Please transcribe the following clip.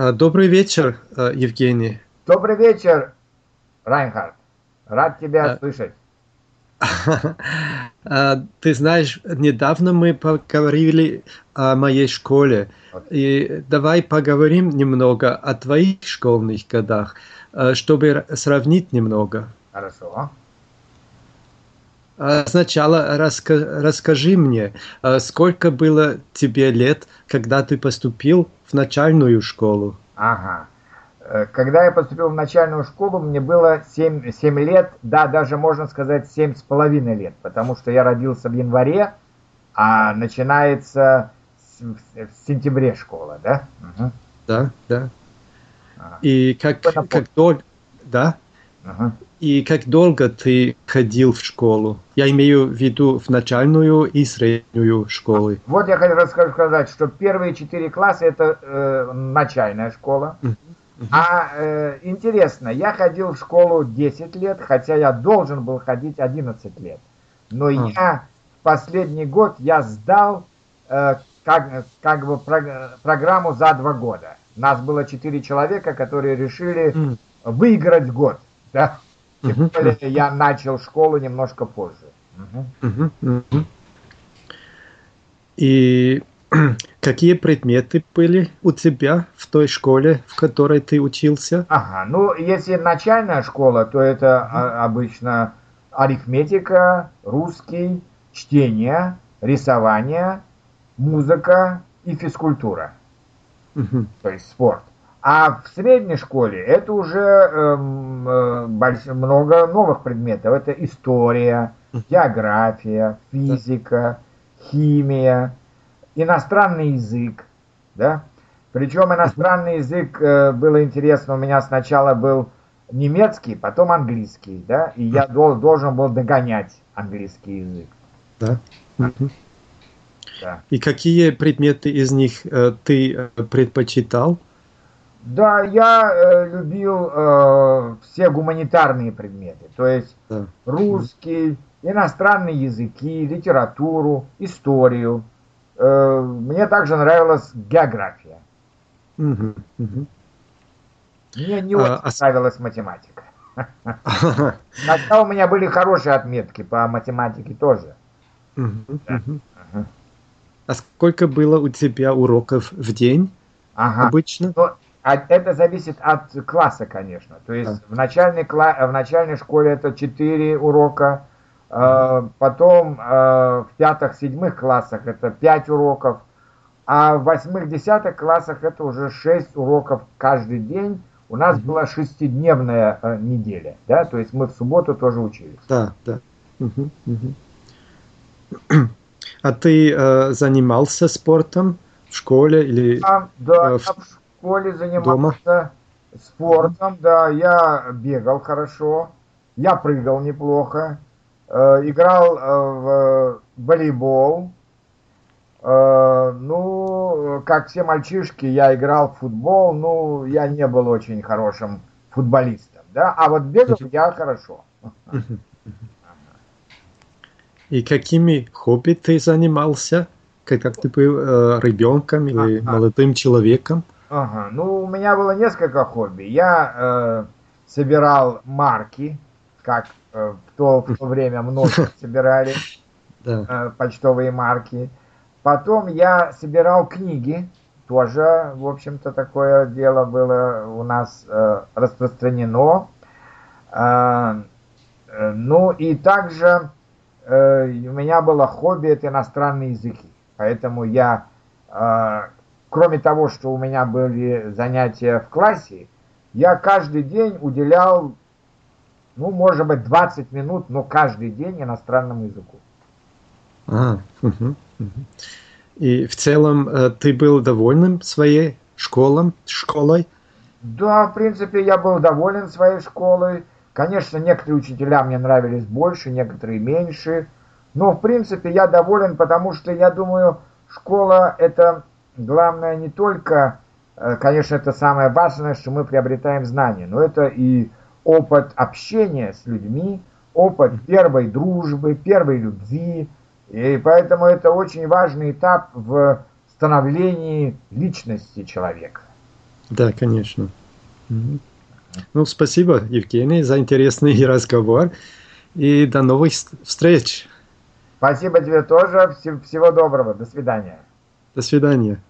А, добрый вечер, а, Евгений. Добрый вечер, Райнхард. Рад тебя а... слышать. Ты знаешь, недавно мы поговорили о моей школе. И давай поговорим немного о твоих школьных годах, чтобы сравнить немного. Хорошо. Сначала раска расскажи мне, сколько было тебе лет, когда ты поступил в начальную школу? Ага. Э, когда я поступил в начальную школу, мне было 7, 7 лет, да, даже можно сказать 7 с половиной лет, потому что я родился в январе, а начинается в сентябре школа, да? Угу. Да, да. Ага. И как, как долго... Да? Ага. И как долго ты ходил в школу? Я имею в виду в начальную и среднюю школы. Вот я хотел сказать, что первые четыре класса это э, начальная школа. А э, интересно, я ходил в школу 10 лет, хотя я должен был ходить 11 лет. Но uh -huh. я в последний год я сдал э, как, как бы программу за два года. Нас было четыре человека, которые решили выиграть год. Да? Тем более я начал школу немножко позже. И какие предметы были у тебя в той школе, в которой ты учился? Ага, ну если начальная школа, то это обычно арифметика, русский, чтение, рисование, музыка и физкультура. Угу. То есть спорт. А в средней школе это уже эм, э, больш... много новых предметов. Это история, география, физика, химия, иностранный язык. Да? Причем иностранный язык э, было интересно. У меня сначала был немецкий, потом английский. Да? И я дол должен был догонять английский язык. Да. Да. И какие предметы из них э, ты э, предпочитал? Да, я э, любил э, все гуманитарные предметы, то есть да. русский, иностранные языки, литературу, историю. Э, мне также нравилась география. Угу, угу. Мне не а, очень а... нравилась математика. Хотя у меня были хорошие отметки по математике тоже. А сколько было у тебя уроков в день обычно? Ну, а это зависит от класса, конечно. То есть в, начальной, в начальной школе это 4 урока, э, потом э, в пятых-седьмых классах это 5 уроков, а в восьмых-десятых классах это уже 6 уроков каждый день. У нас была шестидневная э, неделя, да, то есть мы в субботу тоже учились. Да, да. Угу, угу. А ты э, занимался спортом в школе или? А, да, э, в школе занимался Дома? спортом, да, я бегал хорошо, я прыгал неплохо, э, играл э, в волейбол, э, ну, как все мальчишки, я играл в футбол, ну, я не был очень хорошим футболистом, да, а вот бегал я хорошо. И какими хобби ты занимался, когда ты был э, ребенком или ага. молодым человеком? Ага, ну у меня было несколько хобби. Я э, собирал марки, как э, в, то, в то время много собирали э, почтовые марки. Потом я собирал книги, тоже, в общем-то, такое дело было у нас э, распространено. Э, э, ну и также э, у меня было хобби это иностранные языки, поэтому я э, кроме того, что у меня были занятия в классе, я каждый день уделял, ну, может быть, 20 минут, но каждый день иностранному языку. А, угу, угу. И в целом э, ты был доволен своей школом, школой? Да, в принципе, я был доволен своей школой. Конечно, некоторые учителя мне нравились больше, некоторые меньше. Но, в принципе, я доволен, потому что я думаю, школа это главное не только, э, конечно, это самое важное, что мы приобретаем знания, но это и опыт общения с людьми, опыт первой дружбы, первой любви. И поэтому это очень важный этап в становлении личности человека. Да, конечно. Ну, спасибо, Евгений, за интересный разговор. И до новых встреч. Спасибо тебе тоже. Всего доброго. До свидания. До свидания.